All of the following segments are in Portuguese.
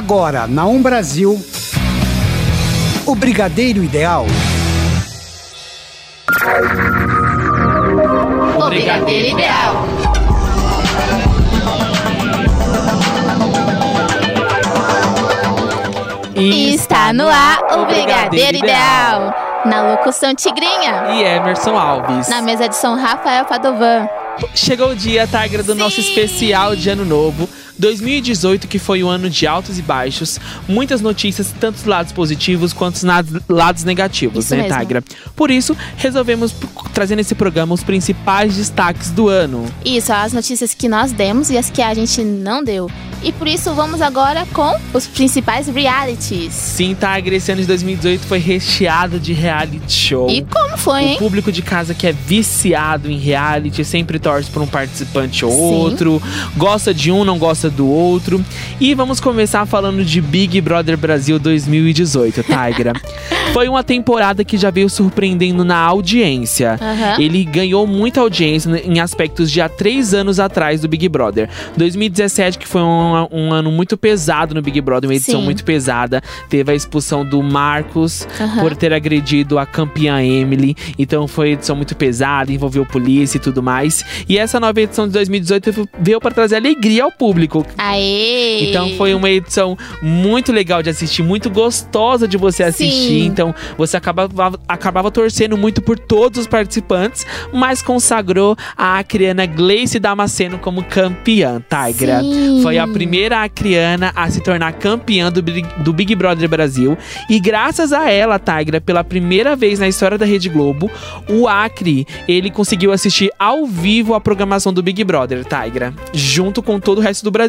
Agora, na Um Brasil, o Brigadeiro Ideal. O Brigadeiro Ideal. E Está no ar o Brigadeiro Ideal. Na locução Tigrinha. E Emerson Alves. Na mesa de som Rafael Padovan. Chegou o dia, Tigra, do nosso Sim. especial de ano novo. 2018, que foi o ano de altos e baixos, muitas notícias, tanto os lados positivos quanto lados negativos, Isso né, mesmo. Tigra? Por isso, resolvemos trazer nesse programa os principais destaques do ano. Isso, as notícias que nós demos e as que a gente não deu. E por isso vamos agora com os principais realities. Sim, Tigra, esse ano de 2018 foi recheado de reality show. E como foi, O hein? público de casa que é viciado em reality sempre torce por um participante ou Sim. outro, gosta de um, não gosta do outro. E vamos começar falando de Big Brother Brasil 2018, Tigra. Foi uma temporada que já veio surpreendendo na audiência. Aham. Ele ganhou muita audiência em aspectos de há três anos atrás do Big Brother. 2017, que foi um, um ano muito pesado no Big Brother, uma edição Sim. muito pesada. Teve a expulsão do Marcos Aham. por ter agredido a campeã Emily. Então foi uma edição muito pesada, envolveu polícia e tudo mais. E essa nova edição de 2018 veio para trazer alegria ao público. Aê! Então foi uma edição muito legal de assistir, muito gostosa de você assistir. Sim. Então você acabava, acabava torcendo muito por todos os participantes, mas consagrou a acriana Gleice Damasceno como campeã, Tigra. Sim. Foi a primeira acriana a se tornar campeã do, Big- do Big Brother Brasil. E graças a ela, Tigra, pela primeira vez na história da Rede Globo, o Acre, ele conseguiu assistir ao vivo a programação do Big Brother, Tigra. Junto com todo o resto do Brasil,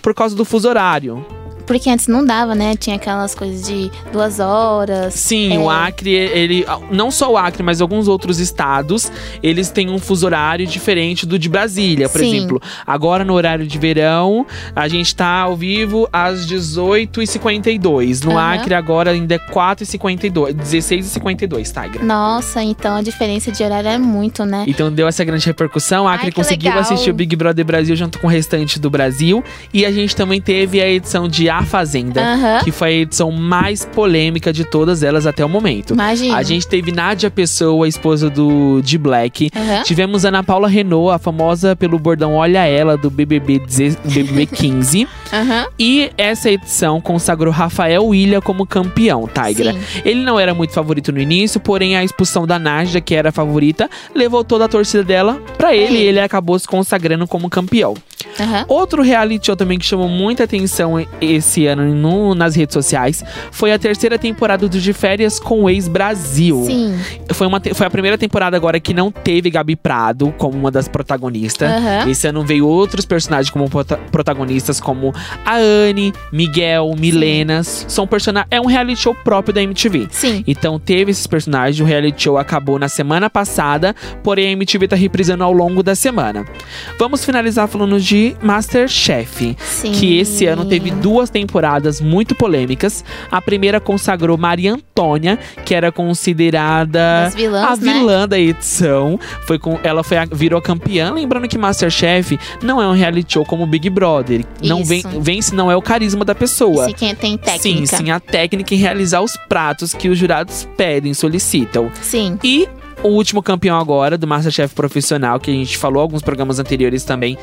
por causa do fuso horário. Porque antes não dava, né? Tinha aquelas coisas de duas horas. Sim, É. o Acre, ele. Não só o Acre, mas alguns outros estados, eles têm um fuso horário diferente do de Brasília, por Sim. exemplo. Agora, no horário de verão, a gente tá ao vivo às 18h52. No Aham. Acre, agora ainda é 4h52. 16h52, Tigra. Nossa, então a diferença de horário é muito, né? Então deu essa grande repercussão. Ai, Acre que conseguiu legal. assistir o Big Brother Brasil junto com o restante do Brasil. E a gente também teve a edição de A Fazenda, Aham. que foi a edição mais polêmica de todas elas até o momento. Imagina. A gente teve Nádia Pessoa, a esposa do de Black. Aham. Tivemos Ana Paula Renault, a famosa pelo bordão Olha Ela, do BBB, 10 BBB 15. Aham. e essa edição consagrou Rafael William como campeão, Tigra. Sim. Ele não era muito favorito no início, porém a expulsão da Nádia, que era a favorita, levou toda a torcida dela pra ele ele. e ele acabou se consagrando como campeão. Aham. Outro reality show também que chamou muita atenção esse ano no- nas redes sociais foi a terceira temporada do De Férias com o Ex Brasil. Sim. Foi, uma, foi a primeira temporada agora que não teve Gabi Prado como uma das protagonistas. Aham. Esse ano veio outros personagens como prota- protagonistas, como a Anne, Miguel, Milenas. São personagens. É um reality show próprio da MTV. Sim. Então teve esses personagens, o reality show acabou na semana passada, porém a MTV tá reprisando ao longo da semana. Vamos finalizar falando de Masterchef. Sim. Que esse ano teve duas temporadas muito polêmicas. A primeira consagrou Maria Antônia, que era considerada vilãs, a né? vilã da edição. Foi com, ela foi a- virou campeã. Lembrando que Masterchef não é um reality show como Big Brother. Não Isso. vem, vence não é o carisma da pessoa. Quem tem técnica. Sim, sim, a técnica em realizar os pratos que os jurados pedem, solicitam. Sim. E o último campeão agora do Masterchef profissional, que a gente falou alguns programas anteriores também.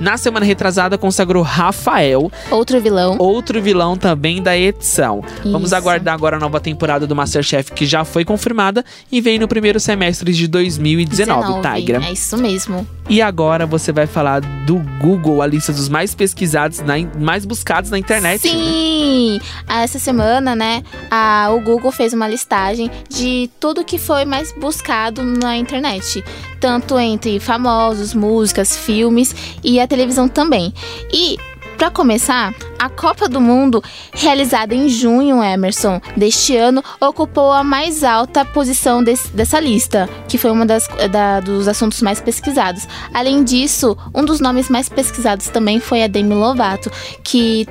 Na semana retrasada consagrou Rafael, Outro vilão. outro vilão também da edição. Vamos Isso. aguardar agora a nova temporada do Masterchef que já foi confirmada e vem no primeiro semestre de 2019, 19. Tigra. É isso mesmo. E agora você vai falar do Google, a lista dos mais pesquisados, na mais buscados na internet. né? Sim! Essa semana, né, a, o Google fez uma listagem de tudo que foi mais buscado na internet. Tanto entre famosos, músicas, filmes e a televisão também. E, pra começar, a Copa do Mundo, realizada em junho, Emerson, deste ano, ocupou a mais alta posição desse- dessa lista, que foi das, da- dos assuntos mais pesquisados. Além disso, um dos nomes mais pesquisados também foi a Demi Lovato, que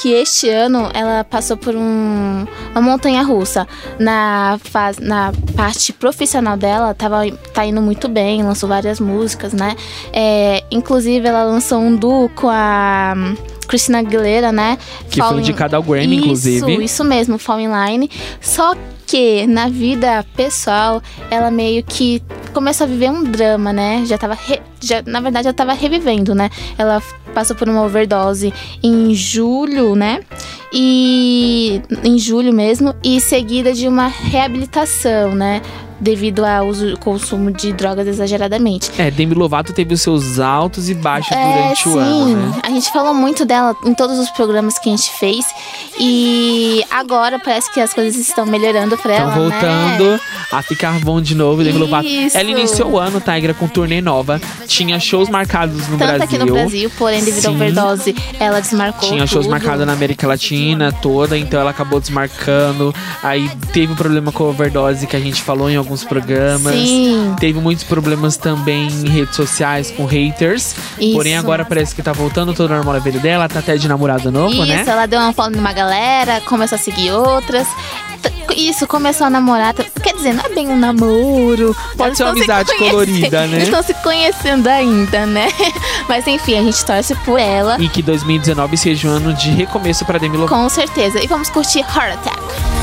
que este ano ela passou por um- uma montanha russa. Na, fase, na parte profissional dela, tava, tá indo muito bem, lançou várias músicas, né? É, inclusive, ela lançou um duo com a Christina Aguilera, né? Que Fall foi in- indicada ao Grammy, isso, inclusive. Isso mesmo, Fall in Line. Só que na vida pessoal, ela meio que começou a viver um drama, né? Já tava. re- já, na verdade, já tava revivendo, né? Ela passou por uma overdose em julho, né? E. Em julho mesmo. E seguida de uma reabilitação, né? Devido ao uso, consumo de drogas exageradamente. É, Demi Lovato teve os seus altos e baixos É, durante sim. o ano, né? A gente falou muito dela em todos os programas que a gente fez. E agora parece que as coisas estão melhorando pra Estão ela. voltando Né? a ficar bom de novo, Demi Lovato. Isso. Ela iniciou o ano, Tigra, com turnê nova. Tinha shows marcados no Tanto Brasil. aqui no Brasil, porém, devido à overdose, ela desmarcou. Tinha shows tudo. marcados na América Latina toda, então ela acabou desmarcando. Aí teve um problema com a overdose que a gente falou em alguns programas. Sim. Teve muitos problemas também em redes sociais com haters. Isso. Porém, agora parece que tá voltando todo normal na vida dela. Tá até de namorado novo, Isso, né? ela deu uma follow numa galera, começou a seguir outras. Isso, começou a namorar. Quer dizer, não é bem um namoro. Pode ser uma se amizade conhecendo- colorida, né? Estão se conhecendo ainda, né? Mas enfim, a gente torce por ela. E que 2019 seja um ano de recomeço pra Demi Lovato. Com certeza. E vamos curtir Heart Attack.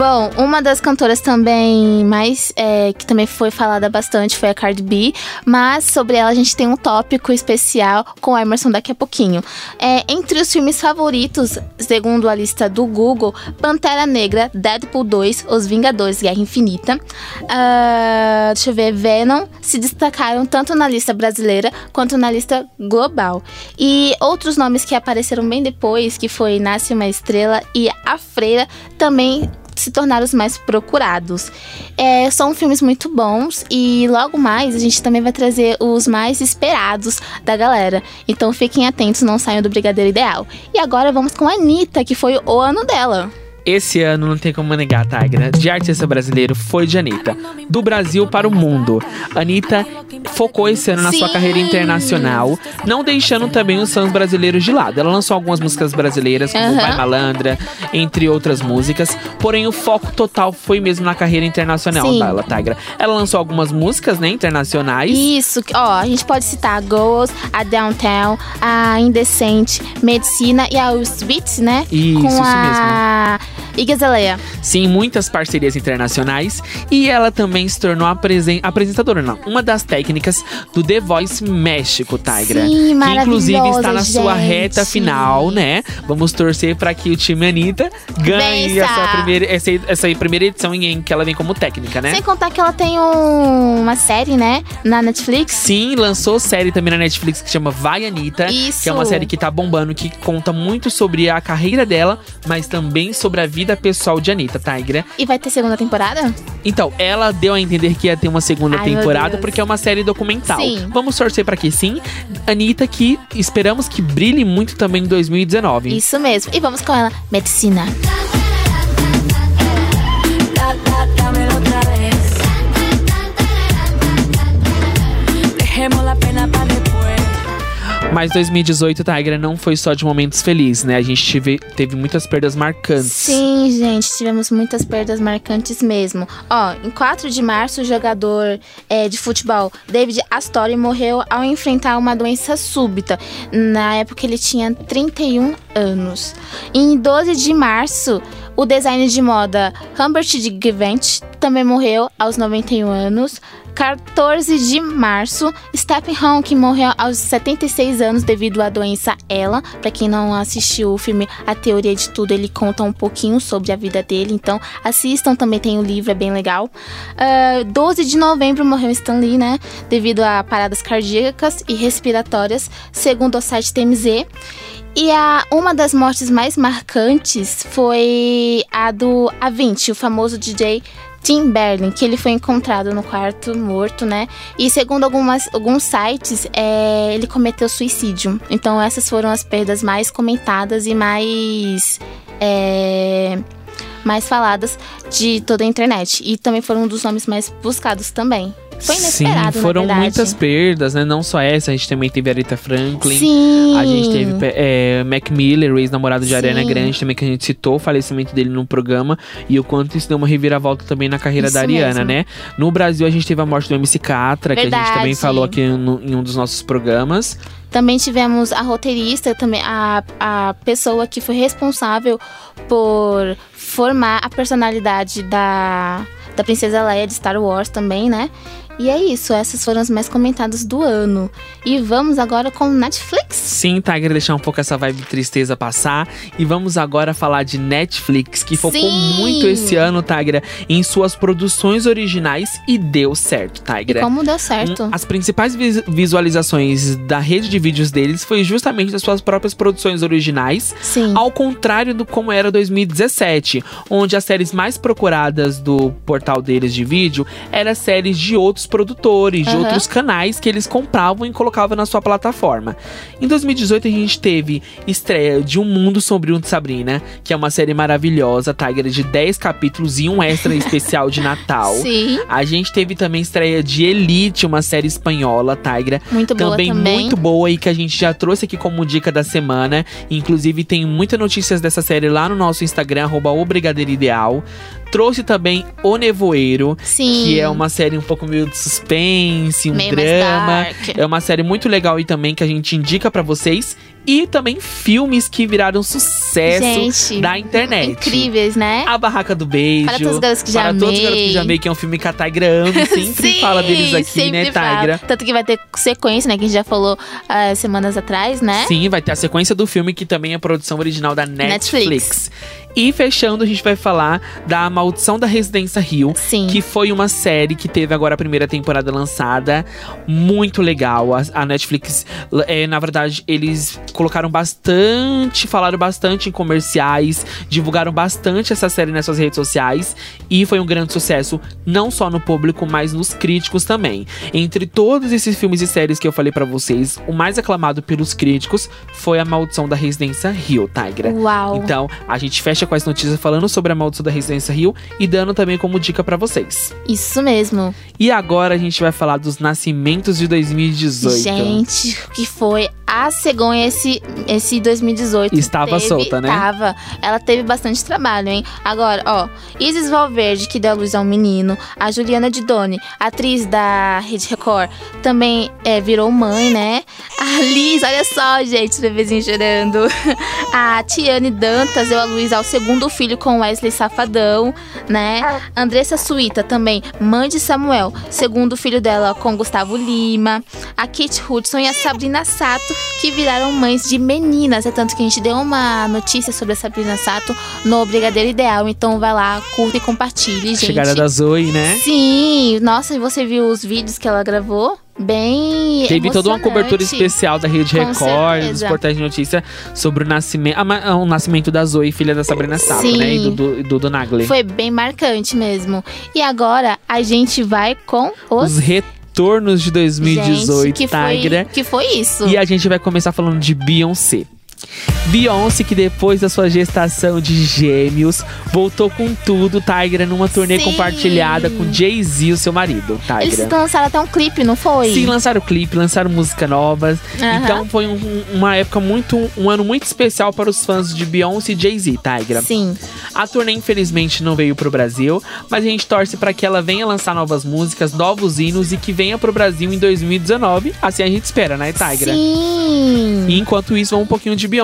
Bom, uma das cantoras também mais é, que também foi falada bastante foi a Cardi B, mas sobre ela a gente tem um tópico especial com o Emerson daqui a pouquinho. É, entre os filmes favoritos, segundo a lista do Google, Pantera Negra, Deadpool 2, Os Vingadores, Guerra Infinita, ah, deixa eu ver, Venom, se destacaram tanto na lista brasileira quanto na lista global. E outros nomes que apareceram bem depois, que foi Nasce uma Estrela e A Freira, também se tornaram os mais procurados. É, são filmes muito bons e logo mais a gente também vai trazer os mais esperados da galera. Então fiquem atentos, não saiam do Brigadeiro Ideal. E agora vamos com a Anitta, que foi o ano dela. Esse ano não tem como negar, Tigra. De artista brasileiro foi de Anitta. Do Brasil para o mundo. Anitta focou esse ano na sua Sim. carreira internacional, não deixando também os fãs brasileiros de lado. Ela lançou algumas músicas brasileiras, como Aham. Vai Malandra, entre outras músicas. Porém, o foco total foi mesmo na carreira internacional Sim. dela, Tigra. Ela lançou algumas músicas, né, internacionais. Isso, ó, a gente pode citar a Goals, a Downtown, a Indecente, Medicina e a Sweet, né? Isso, com isso a Igazaleia. Sim, muitas parcerias internacionais. E ela também se tornou apresen- apresentadora, não. Uma das técnicas do The Voice México, Tigra. Sim, que inclusive está na sua gente. reta final, né? Vamos torcer para que o time Anitta ganhe Vença. essa primeira, essa, essa primeira edição em, em que ela vem como técnica, né? Sem contar que ela tem um- uma série, né? Na Netflix. Sim, lançou série também na Netflix que chama Vai Anitta. Isso. Que é uma série que tá bombando, que conta muito sobre a carreira dela, mas também sobre a vida pessoal de Anitta, Tigra. E vai ter segunda temporada? Então, ela deu a entender que ia ter uma segunda Ai, temporada porque é uma série documental. Sim. Vamos torcer pra que sim. Anitta, que esperamos que brilhe muito também em 2019. Isso mesmo. E vamos com ela, Medicina. Dámelo otra vez. Dejemos la para. Mas 2018, Tigra, não foi só de momentos felizes, né? A gente tive, teve muitas perdas marcantes. Sim, gente, tivemos muitas perdas marcantes mesmo. Ó, em 4 de março, o jogador é, de futebol David Astori morreu ao enfrentar uma doença súbita. Na época ele tinha 31 anos. Em 12 de março, o designer de moda Humbert de Givenchy também morreu aos 91 anos. 14 de março, Stephen Hawking morreu aos 76 anos devido à doença Ela. Pra quem não assistiu o filme A Teoria de Tudo, ele conta um pouquinho sobre a vida dele, então assistam, também tem o livro, é bem legal. Ah, 12 de novembro morreu Stan Lee, né? Devido a paradas cardíacas e respiratórias, segundo o site TMZ. E a, uma das mortes mais marcantes foi a do Avicii, o famoso DJ Tim Berlin, que ele foi encontrado no quarto morto, né? E segundo algumas, alguns sites, é, ele cometeu suicídio. Então essas foram as perdas mais comentadas e mais é, mais faladas de toda a internet. E também foram um dos nomes mais buscados também. Foi inesperado, Sim, foram verdade. muitas perdas, né? Não só essa, a gente também teve Aretha Franklin. Sim. A gente teve é, Mac Miller, ex-namorado de Sim. Ariana Grande, também que a gente citou o falecimento dele no programa e o quanto isso deu uma reviravolta também na carreira Isso da Ariana, mesmo. né? No Brasil, a gente teve a morte do MC Catra, que a gente Verdade. também falou aqui no- em um dos nossos programas. Também tivemos a roteirista, também a, a pessoa que foi responsável por formar a personalidade da, da Princesa Leia de Star Wars também, né? E é isso, essas foram as mais comentadas do ano. E vamos agora com Netflix. Sim, Tiger, deixar um pouco essa vibe de tristeza passar. E vamos agora falar de Netflix, que focou Sim. muito esse ano, Tigra, em suas produções originais e deu certo, Tigra. Como deu certo. As principais vis- visualizações da rede de vídeos deles foi justamente das suas próprias produções originais, Sim. ao contrário do como era 2017, onde as séries mais procuradas do portal deles de vídeo eram séries de outros produtores, de Aham. outros canais que eles compravam e colocavam na sua plataforma. Em 2018 a gente teve estreia de Um Mundo Sombrio de Sabrina, que é uma série maravilhosa, Tiger, de 10 capítulos e um extra especial de Natal. Sim, A gente teve também estreia de Elite, uma série espanhola, Tigra. muito boa Também, também. muito boa e que a gente já trouxe aqui como dica da semana. Inclusive, tem muitas notícias dessa série lá no nosso Instagram, arroba. Trouxe também O Nevoeiro, Sim. que é uma série um pouco meio de suspense, um Meio drama. É uma série muito legal e também que a gente indica pra vocês. E também filmes que viraram sucesso Gente, da internet. Incríveis, né? A Barraca do Beijo. Para todos os garotos que já Para todos os garotos que amei. já amei, que é um filme que a Tigra ama. Sempre Sim, fala deles aqui, né. Tigra? Tanto que vai ter sequência, né? Que a gente já falou ah, semanas atrás, né? Sim, vai ter a sequência do filme, que também é produção original da Netflix. Netflix. E fechando, a gente vai falar da Maldição da Residência Rio. Sim. Que foi uma série que teve agora a primeira temporada lançada. Muito legal. A, a Netflix, é, na verdade, eles colocaram bastante, falaram bastante em comerciais, divulgaram bastante essa série nas suas redes sociais. E foi um grande sucesso, não só no público, mas nos críticos também. Entre todos esses filmes e séries que eu falei pra vocês, o mais aclamado pelos críticos foi A Maldição da Residência Rio, Tigra. Uau. Então, a gente fecha com as notícias falando sobre a maldição da Residência Rio e dando também como dica pra vocês. Isso mesmo. E agora a gente vai falar dos nascimentos de 2018. Gente, o que foi a cegonha esse, esse 2018? Estava Teve- solta, né? Tava. Ela teve bastante trabalho, hein? Agora, ó, Isis Valverde, que deu a luz ao menino, a Juliana Didoni, atriz da Rede Record, também é, virou mãe, né? A Liz, olha só, gente, os bebezinhos chorando. A Tiane Dantas deu a luz ao segundo filho com Wesley Safadão, né? Andressa Suíta também, mãe de Samuel, segundo filho dela com Gustavo Lima. A Kate Hudson e a Sabrina Sato, que viraram mães de meninas. É tanto que a gente deu uma notícia sobre a Sabrina Sato no Brigadeiro Ideal. Então vai lá, curta e compartilhe, gente. Chegada da Zoe, né? Sim, nossa, e você viu os vídeos que ela gravou? Bem. Teve toda uma cobertura especial da Rede Com Record, dos certeza. portais de notícia, sobre o nascimento, ah, o nascimento da Zoe, filha da Sabrina Sato, Sim. né? E do, do, do. Foi bem marcante mesmo. E agora a gente vai com os. Os retornos de 2018, gente, que foi, Tigra. que foi isso? E a gente vai começar falando de Beyoncé. Beyoncé, que depois da sua gestação de gêmeos, voltou com tudo, Tigra, numa turnê Sim. compartilhada com Jay-Z, o seu marido, Eles Tigra. lançaram até um clipe, não foi? Sim, lançaram clipe, lançaram música novas. Aham. Então foi um- uma época muito. um ano muito especial para os fãs de Beyoncé e Jay-Z, Tigra. Sim. A turnê, infelizmente, não veio pro Brasil, mas a gente torce para que ela venha lançar novas músicas, novos hinos e que venha pro Brasil em 2019. Assim a gente espera, né, Tigra? Sim. E enquanto isso, vamos um pouquinho de Beyoncé.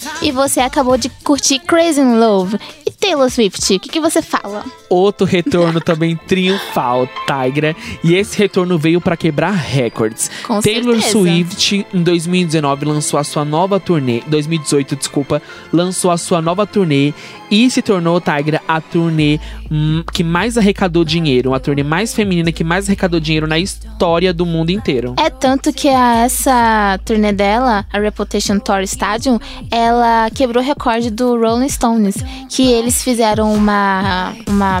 Times. E você acabou de curtir Crazy in Love. E Taylor Swift, o que, que você fala? Outro retorno também triunfal, Tigra. E esse retorno veio para quebrar recordes. Com Taylor certeza. Swift, em 2019, lançou a sua nova turnê. 2018, desculpa. Lançou a sua nova turnê e se tornou, Tigra, a turnê hum, que mais arrecadou dinheiro. A turnê mais feminina que mais arrecadou dinheiro na história do mundo inteiro. É tanto que a, essa turnê dela, a Reputation Tour Stadium, ela quebrou o recorde do Rolling Stones, que eles fizeram uma uma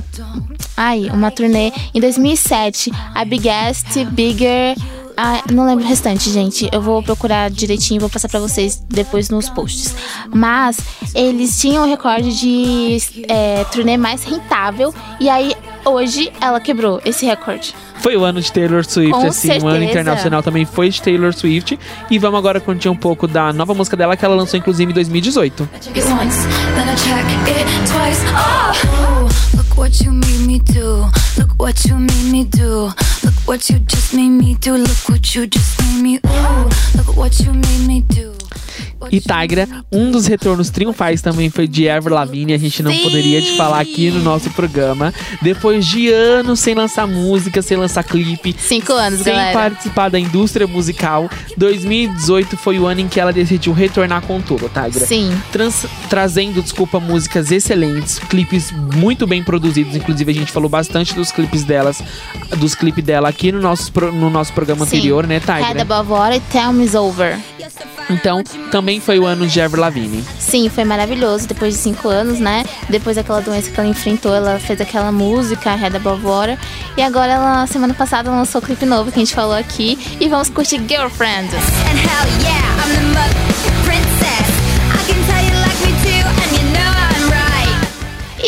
ai, uma turnê em 2007, a Biggest Bigger Ah, não lembro o restante, gente. Eu vou procurar direitinho e vou passar pra vocês depois nos posts. Mas eles tinham o recorde de é, turnê mais rentável. E aí, hoje, ela quebrou esse recorde. Foi o ano de Taylor Swift, Com assim, o ano certeza. internacional também foi de Taylor Swift. E vamos agora curtir um pouco da nova música dela que ela lançou, inclusive, em 2018. Look what you made me do. Look what you made me do. Look what you just made me do. Look what you just made me. Ooh, look what you made me do. E Tigra, um dos retornos triunfais também foi de Ever Lavigne, a gente não Sim! poderia te falar aqui no nosso programa. Depois de anos sem lançar música, sem lançar clipe, Cinco anos, sem galera. participar da indústria musical, 2018 foi o ano em que ela decidiu retornar com tudo, Tigra. Sim. Trans- trazendo, desculpa, músicas excelentes, clipes muito bem produzidos. Inclusive, a gente falou bastante dos clipes delas, dos clipes dela aqui no nosso, no nosso programa Sim. anterior, né, Head Tigra? Above Water Over. Então, também foi o ano de Ever Lavigne. Sim, foi maravilhoso. Depois de cinco anos, né? Depois daquela doença que ela enfrentou, ela fez aquela música, Head Above Water. E agora, ela, semana passada, lançou o clipe novo que a gente falou aqui. E vamos curtir Girlfriend. And hell yeah, I'm the mother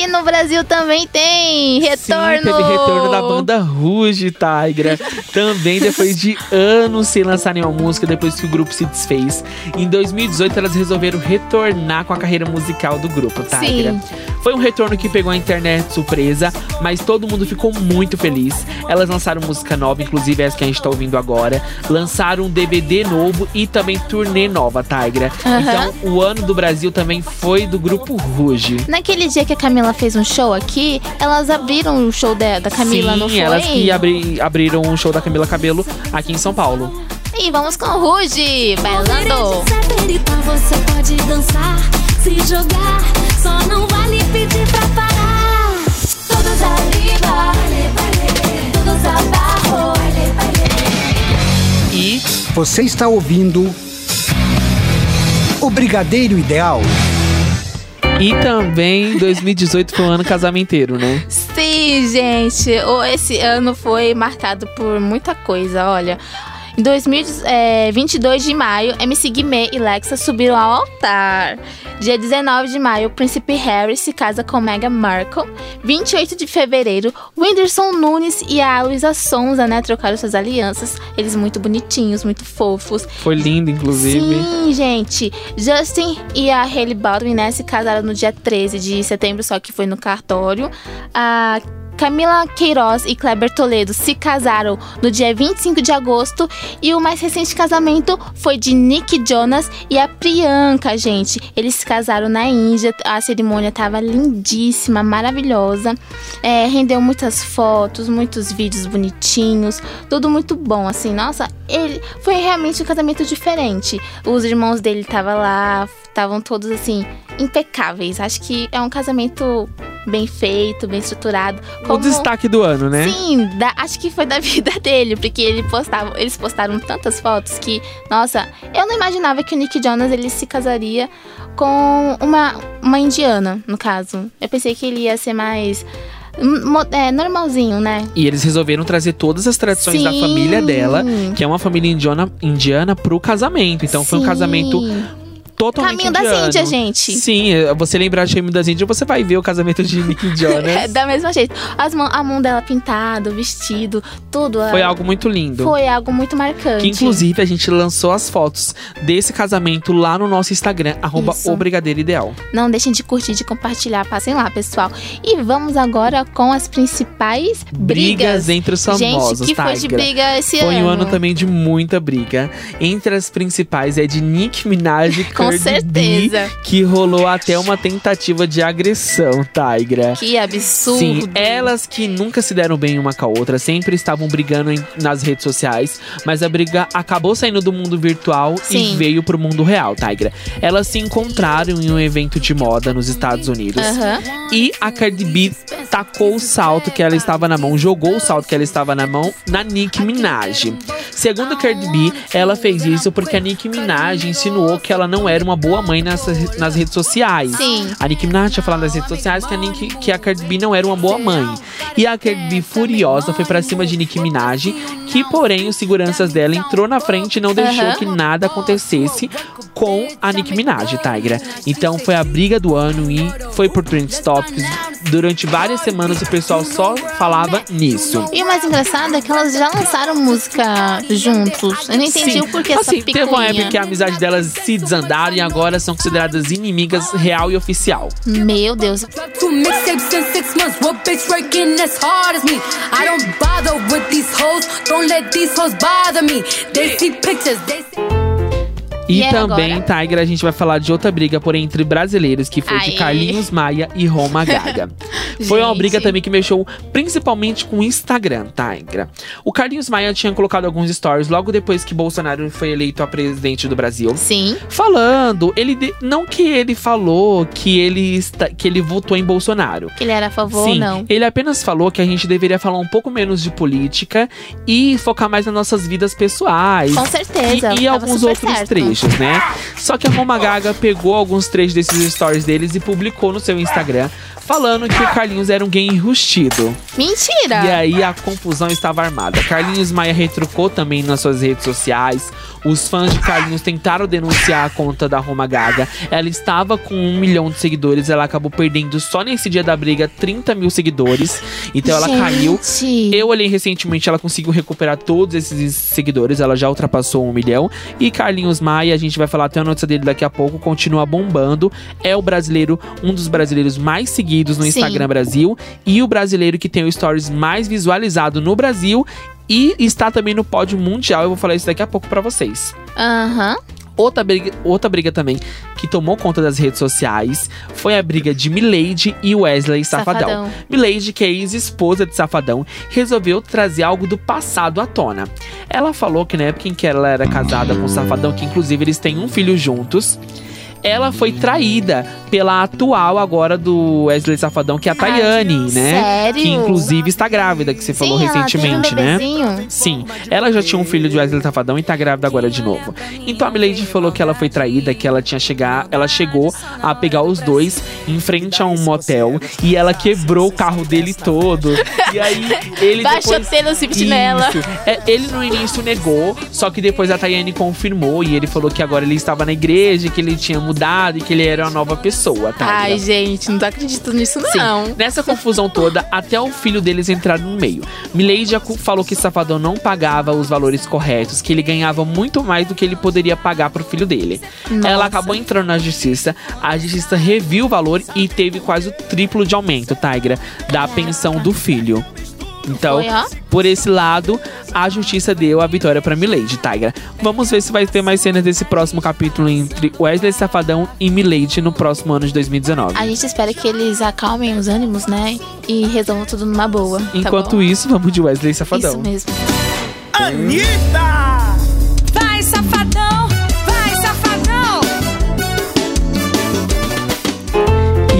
E no Brasil também tem retorno. Sim, teve retorno da banda Rouge, Tigra. Também depois de anos sem lançar nenhuma música, depois que o grupo se desfez. Em 2018, elas resolveram retornar com a carreira musical do grupo, Tigra. Sim. Foi um retorno que pegou a internet surpresa, mas todo mundo ficou muito feliz. Elas lançaram música nova, inclusive essa que a gente tá ouvindo agora. Lançaram um DVD novo e também turnê nova, Tigra. Então, o ano do Brasil também foi do grupo Rouge. Naquele dia que a Camila fez um show aqui, elas abriram o show da, da Camila, Sim, não foi? elas que abri- abriram o show da Camila Cabelo aqui em São Paulo. E vamos com o Ruge, bailando. Você pode dançar, se jogar, só não vale pedir pra parar. Todos arriba, todos abaixo. E Você está ouvindo o Brigadeiro Ideal. E também 2018 foi um ano casamenteiro, né? Sim, gente. Esse ano foi marcado por muita coisa, olha. Em 2022 de maio, MC Guimê e Lexa subiram ao altar. Dia 19 de maio, o príncipe Harry se casa com Meghan Markle. 28 de fevereiro, Whindersson Nunes e a Luísa Sonza, né, trocaram suas alianças. Eles muito bonitinhos, muito fofos. Foi lindo, inclusive. Sim, gente. Justin e a Hailey Baldwin, né, se casaram no dia 13 de setembro, só que foi no cartório. A Camila Queiroz e Kleber Toledo se casaram no dia 25 de agosto. E o mais recente casamento foi de Nick Jonas e a Priyanka, gente. Eles se casaram na Índia. A cerimônia tava lindíssima, maravilhosa. É, rendeu muitas fotos, muitos vídeos bonitinhos. Tudo muito bom, assim. Nossa, ele foi realmente um casamento diferente. Os irmãos dele estavam lá, estavam todos assim, impecáveis. Acho que é um casamento bem feito, bem estruturado. O destaque do ano, né? Sim, da- acho que foi da vida dele, porque ele postava, eles postaram tantas fotos que, nossa, eu não imaginava que o Nick Jonas ele se casaria com uma, uma indiana, no caso. Eu pensei que ele ia ser mais é, normalzinho, né? E eles resolveram trazer todas as tradições da Sim. família dela, que é uma família indiana, indiana pro casamento. Então foi um Sim. casamento totalmente Caminho das indiano. Índias, gente. Sim, é, você lembrar de Caminho das Índias, você vai ver o casamento de Nick É, Jonas. da mesma jeito. As mão, a mão dela pintada, o vestido, tudo. Foi é, algo muito lindo. Foi algo muito marcante. Que inclusive a gente lançou as fotos desse casamento lá no nosso Instagram, arroba Isso. Não deixem de curtir, de compartilhar. Passem lá, pessoal. E vamos agora com as principais brigas. entre os famosos, Gente, que foi de briga esse Foi ano. um ano também de muita briga. Entre as principais é de Nick Minaj e Com Cardi certeza. B, que rolou até uma tentativa de agressão, Tigra. Que absurdo. Sim, elas que nunca se deram bem uma com a outra, sempre estavam brigando em- nas redes sociais, mas a briga acabou saindo do mundo virtual Sim. e veio pro mundo real, Tigra. Elas se encontraram em um evento de moda nos Estados Unidos e a Cardi B tacou o salto que ela estava na mão, jogou o salto que ela estava na mão na Nicki Minaj. Segundo a Cardi B, ela fez isso porque a Nicki Minaj insinuou que ela não era era uma boa mãe nas, nas redes sociais. Sim. A Nicki Minaj tinha falado nas redes sociais que a, Nicki, que a Cardi B não era uma boa mãe. E a Cardi B, furiosa, foi pra cima de Nicki Minaj, que porém os seguranças dela entrou na frente e não deixou Aham. que nada acontecesse com a Nicki Minaj, Tigra. Então foi a briga do ano e foi por Trend Topics. Durante várias semanas o pessoal só falava nisso. E o mais engraçado é que elas já lançaram música juntos. Eu não entendi o porquê essa assim, picuinha. teve uma época que a amizade delas se desandaram e agora são consideradas inimigas real e oficial. Meu Deus. E, também, agora? Tiger, a gente vai falar de outra briga, porém, entre brasileiros, que foi de Aê. Carlinhos Maia e Roma Gaga. foi uma briga também que mexeu principalmente com o Instagram, Tigra. O Carlinhos Maia tinha colocado alguns stories logo depois que Bolsonaro foi eleito a presidente do Brasil. Sim. Falando, ele de- não que ele falou que ele está, que ele votou em Bolsonaro. Que ele era a favor Sim, ou não. ele apenas falou que a gente deveria falar um pouco menos de política e focar mais nas nossas vidas pessoais. Com certeza. E, e alguns outros certo. trechos, né? Só que a Roma Gaga pegou alguns trechos desses stories deles e publicou no seu Instagram, falando que o Carlinhos era um gay enrustido. Mentira! E aí a confusão estava armada. Carlinhos Maia retrucou também nas suas redes sociais. Os fãs de Carlinhos tentaram denunciar a conta da Roma Gaga. Ela estava com um milhão de seguidores. Ela acabou perdendo só nesse dia da briga 30 mil seguidores. Então ela caiu. Gente. Eu olhei recentemente, ela conseguiu recuperar todos esses seguidores, ela já ultrapassou um milhão. E Carlinhos Maia, a gente vai falar até a notícia dele daqui a pouco, continua bombando. É o brasileiro, um dos brasileiros mais seguidos no Sim. Instagram Brasil. E o brasileiro que tem o stories mais visualizado no Brasil. E está também no pódio mundial. Eu vou falar isso daqui a pouco pra vocês. Aham. Outra briga, outra briga também que tomou conta das redes sociais foi a briga de Milady e Wesley Safadão. Safadão. Milady, que é ex-esposa de Safadão, resolveu trazer algo do passado à tona. Ela falou que na época em que ela era casada com o Safadão, que inclusive eles têm um filho juntos, ela foi traída pela atual agora do Wesley Safadão, que é a Tayane, né? sério? Que inclusive está grávida, que você falou Sim, ela recentemente, um né? Sim, ela já tinha um filho de Wesley Safadão e tá grávida agora de novo. Então a Milady falou que ela foi traída, que ela tinha chegar, ela chegou a pegar os dois em frente a um motel e ela quebrou o carro dele todo. E aí ele Baixou depois... Swift nela. Isso. É, ele no início negou, só que depois a Tayane confirmou e ele falou que agora ele estava na igreja, que ele tinha mudado e que ele era uma nova pessoa, tá? Ai, gente, não tô acreditando nisso, Sim, não. nessa confusão toda, até o filho deles entraram no meio. Milady falou que Safadão não pagava os valores corretos, que ele ganhava muito mais do que ele poderia pagar pro filho dele. Nossa. Ela acabou entrando na justiça, a justiça reviu o valor e teve quase o triplo de aumento, Tigra, da pensão do filho. Então, Foi, ó. por esse lado, a justiça deu a vitória pra Milady, Tigra. Vamos ver se vai ter mais cenas desse próximo capítulo entre Wesley Safadão e Milady no próximo ano de 2019. A gente espera que eles acalmem os ânimos, né? E resolvam tudo numa boa. tá Enquanto bom? isso, vamos de Wesley Safadão. Isso mesmo. Vai,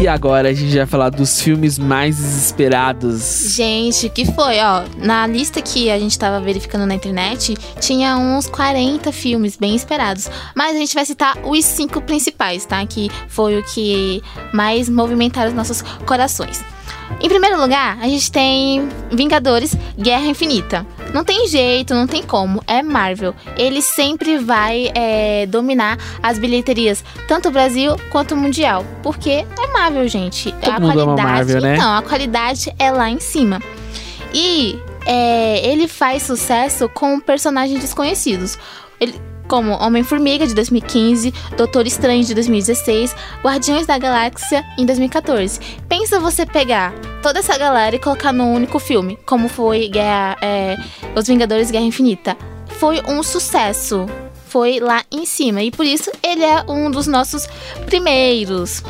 E agora a gente vai falar dos filmes mais esperados. Gente, que foi, ó, na lista que a gente tava verificando na internet, tinha uns 40 filmes bem esperados. Mas a gente vai citar os cinco principais, tá? Que foi o que mais movimentaram os nossos corações. Em primeiro lugar, a gente tem Vingadores Guerra Infinita. Não tem jeito, não tem como. É Marvel. Ele sempre vai é, dominar as bilheterias, tanto o Brasil quanto o Mundial. Porque é Marvel, gente. Todo mundo ama Marvel, né? Então, a qualidade é lá em cima. E é, ele faz sucesso com personagens desconhecidos. Ele, como Homem-Formiga de 2015, Doutor Estranho de 2016, Guardiões da Galáxia em 2014. Pensa você pegar toda essa galera e colocar num único filme, como foi Guerra, é, Os Vingadores Guerra Infinita. Foi um sucesso. Foi lá em cima. E por isso ele é um dos nossos primeiros.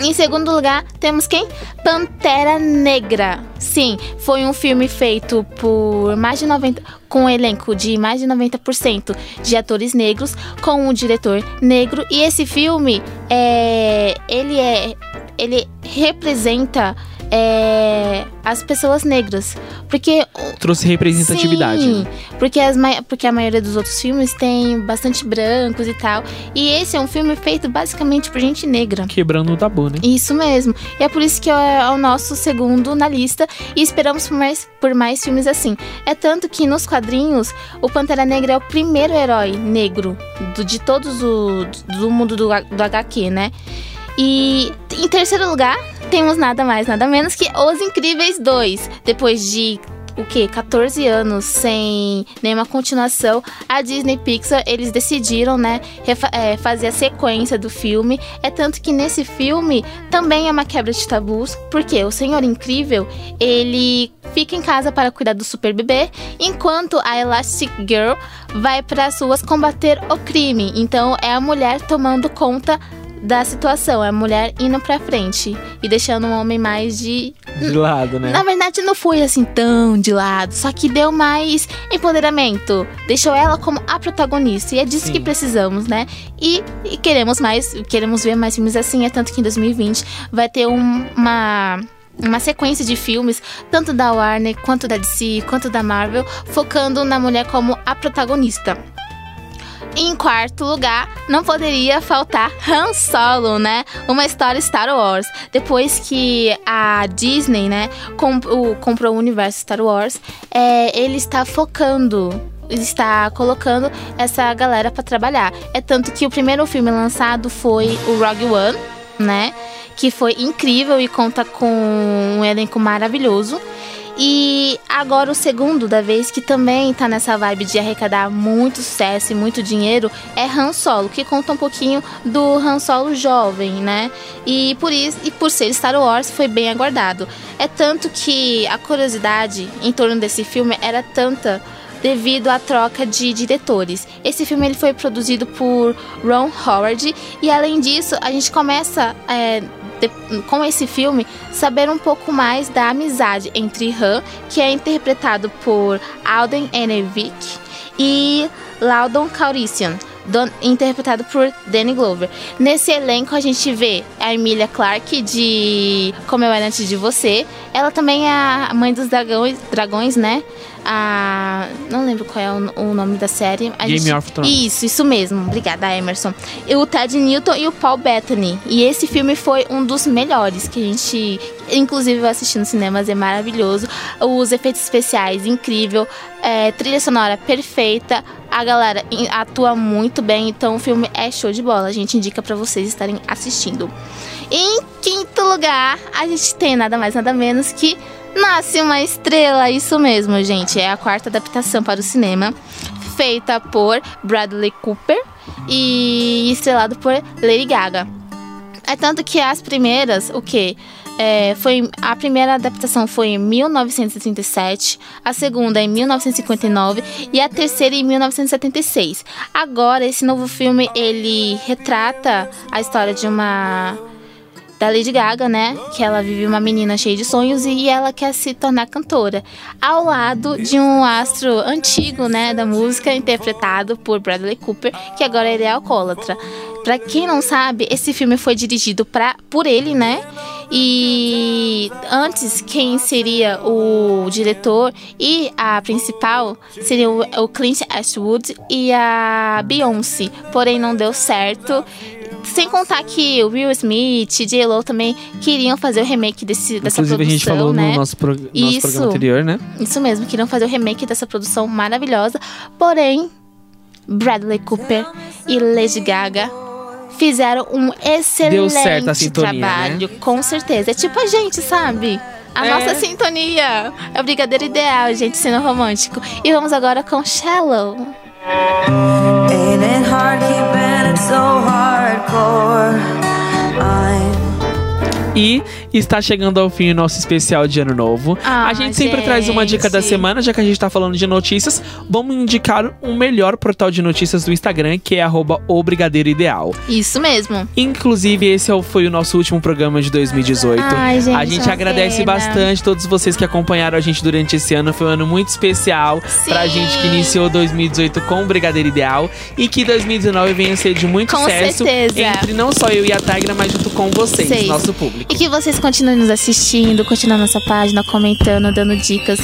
Em segundo lugar, temos quem? Pantera Negra. Sim, foi um filme feito por mais de 90 com um elenco de mais de 90% de atores negros, com um diretor negro e esse filme é ele é ele representa é, as pessoas negras. Porque Trouxe representatividade. Sim, né? porque, as, porque a maioria dos outros filmes tem bastante brancos e tal. E esse é um filme feito basicamente por gente negra. Quebrando o tabu, né? Isso mesmo. E é por isso que é o nosso segundo na lista. E esperamos por mais, por mais filmes assim. É tanto que nos quadrinhos, o Pantera Negra é o primeiro herói negro do- de todos o do mundo do, do HQ, né? E em terceiro lugar, temos nada mais, nada menos que Os Incríveis 2. Depois de o que? 14 anos sem nenhuma continuação, a Disney Pixar, eles decidiram, né, é, fazer a sequência do filme. É tanto que nesse filme também é uma quebra de tabus, porque o Senhor Incrível, ele fica em casa para cuidar do super bebê, enquanto a Elastic Girl vai para as ruas combater o crime. Então é a mulher tomando conta da situação, é a mulher indo pra frente e deixando o homem mais de De lado, né? na verdade, não foi assim tão de lado, só que deu mais empoderamento. Deixou ela como a protagonista. E é disso Sim. que precisamos, né? E, e queremos mais, queremos ver mais filmes assim. É tanto que em 2020 vai ter um- uma. Uma sequência de filmes, tanto da Warner, quanto da DC, quanto da Marvel, focando na mulher como a protagonista. Em quarto lugar, não poderia faltar Han Solo, né? Uma história Star Wars. Depois que a Disney, né, comp- o- comprou o universo Star Wars, é, ele está focando, está colocando essa galera para trabalhar. É tanto que o primeiro filme lançado foi o Rogue One, né? Que foi incrível e conta com um elenco maravilhoso. E agora o segundo da vez, que também tá nessa vibe de arrecadar muito sucesso e muito dinheiro, é Han Solo, que conta um pouquinho do Han Solo jovem, né? E por isso, e por ser Star Wars, foi bem aguardado. É tanto que a curiosidade em torno desse filme era tanta devido à troca de diretores. Esse filme ele foi produzido por Ron Howard e além disso a gente começa é, com esse filme saber um pouco mais da amizade entre Han, que é interpretado por Alden Ehrenreich, e Loudon Calrissian, interpretado por Danny Glover. Nesse elenco a gente vê a Emilia Clarke de Como Eu Era Antes de Você. Ela também é a mãe dos dragões, dragões né? A, não lembro qual é o, o nome da série. A Game gente- of Thrones. Isso, isso mesmo. Obrigada, Emerson. E o Ted Newton e o Paul Bettany. E esse filme foi um dos melhores que a gente, inclusive, vai assistir nos cinemas. É maravilhoso. Os efeitos especiais, incrível. É, trilha sonora perfeita. A galera atua muito bem. Então, o filme é show de bola. A gente indica pra vocês estarem assistindo. Em quinto lugar, a gente tem nada mais, nada menos que Nasce uma Estrela. Isso mesmo, gente. É a quarta adaptação para o cinema feita por Bradley Cooper e estrelado por Lady Gaga. É tanto que as primeiras, o quê? É, foi, a primeira adaptação foi em 1937, a segunda em 1959 e a terceira em 1976. Agora, esse novo filme, ele retrata a história de uma da Lady Gaga, né? Que ela vive uma menina cheia de sonhos e ela quer se tornar cantora. Ao lado de um astro antigo, né? Da música, interpretado por Bradley Cooper, que agora ele é alcoólatra. Pra quem não sabe, esse filme foi dirigido pra, por ele, né? E antes, quem seria o diretor e a principal seria o, Clint Eastwood e a Beyoncé. Porém, não deu certo. Sem contar que o Will Smith e J-Lo também queriam fazer o remake desse, dessa Inclusive, produção, a gente falou né? no nosso, pro- nosso Isso. programa anterior, né? Isso mesmo, queriam fazer o remake dessa produção maravilhosa. Porém, Bradley Cooper e Lady Gaga fizeram um excelente sintonia, né? trabalho, com certeza. É tipo a gente, sabe? A É. nossa sintonia. É o brigadeiro ideal, gente, sendo romântico. E vamos agora com Shallow. Ain't it hard keeping so hardcore? E está chegando ao fim o nosso especial de Ano Novo. Ah, a gente sempre traz uma dica da gente. semana, já que a gente tá falando de notícias. Vamos indicar um melhor portal de notícias do Instagram, que é arroba o Brigadeiro Ideal. Isso mesmo. Inclusive, esse é o- foi o nosso último programa de 2018. Ai, gente, a gente agradece pena. bastante todos vocês que acompanharam a gente durante esse ano. Foi um ano muito especial pra Sim. gente que iniciou 2018 com o Brigadeiro Ideal. E que 2019 venha ser de muito Com sucesso certeza. entre não só eu e a Tigra, mas junto com vocês, Seis. nosso público. E que vocês continuem nos assistindo, a nossa página, comentando, dando dicas.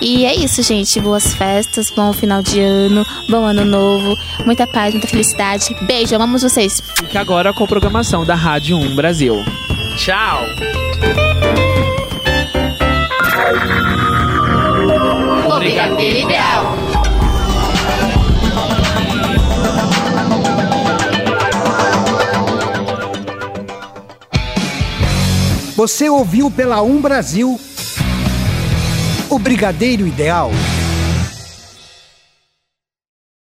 E é isso, gente. Boas festas, bom final de ano, bom ano novo, muita paz, muita felicidade. Beijo, amamos vocês. Fica agora com a programação da Rádio 1 Brasil. Tchau! O Brigadeiro Ideal. Você ouviu pela Um Brasil o Brigadeiro Ideal.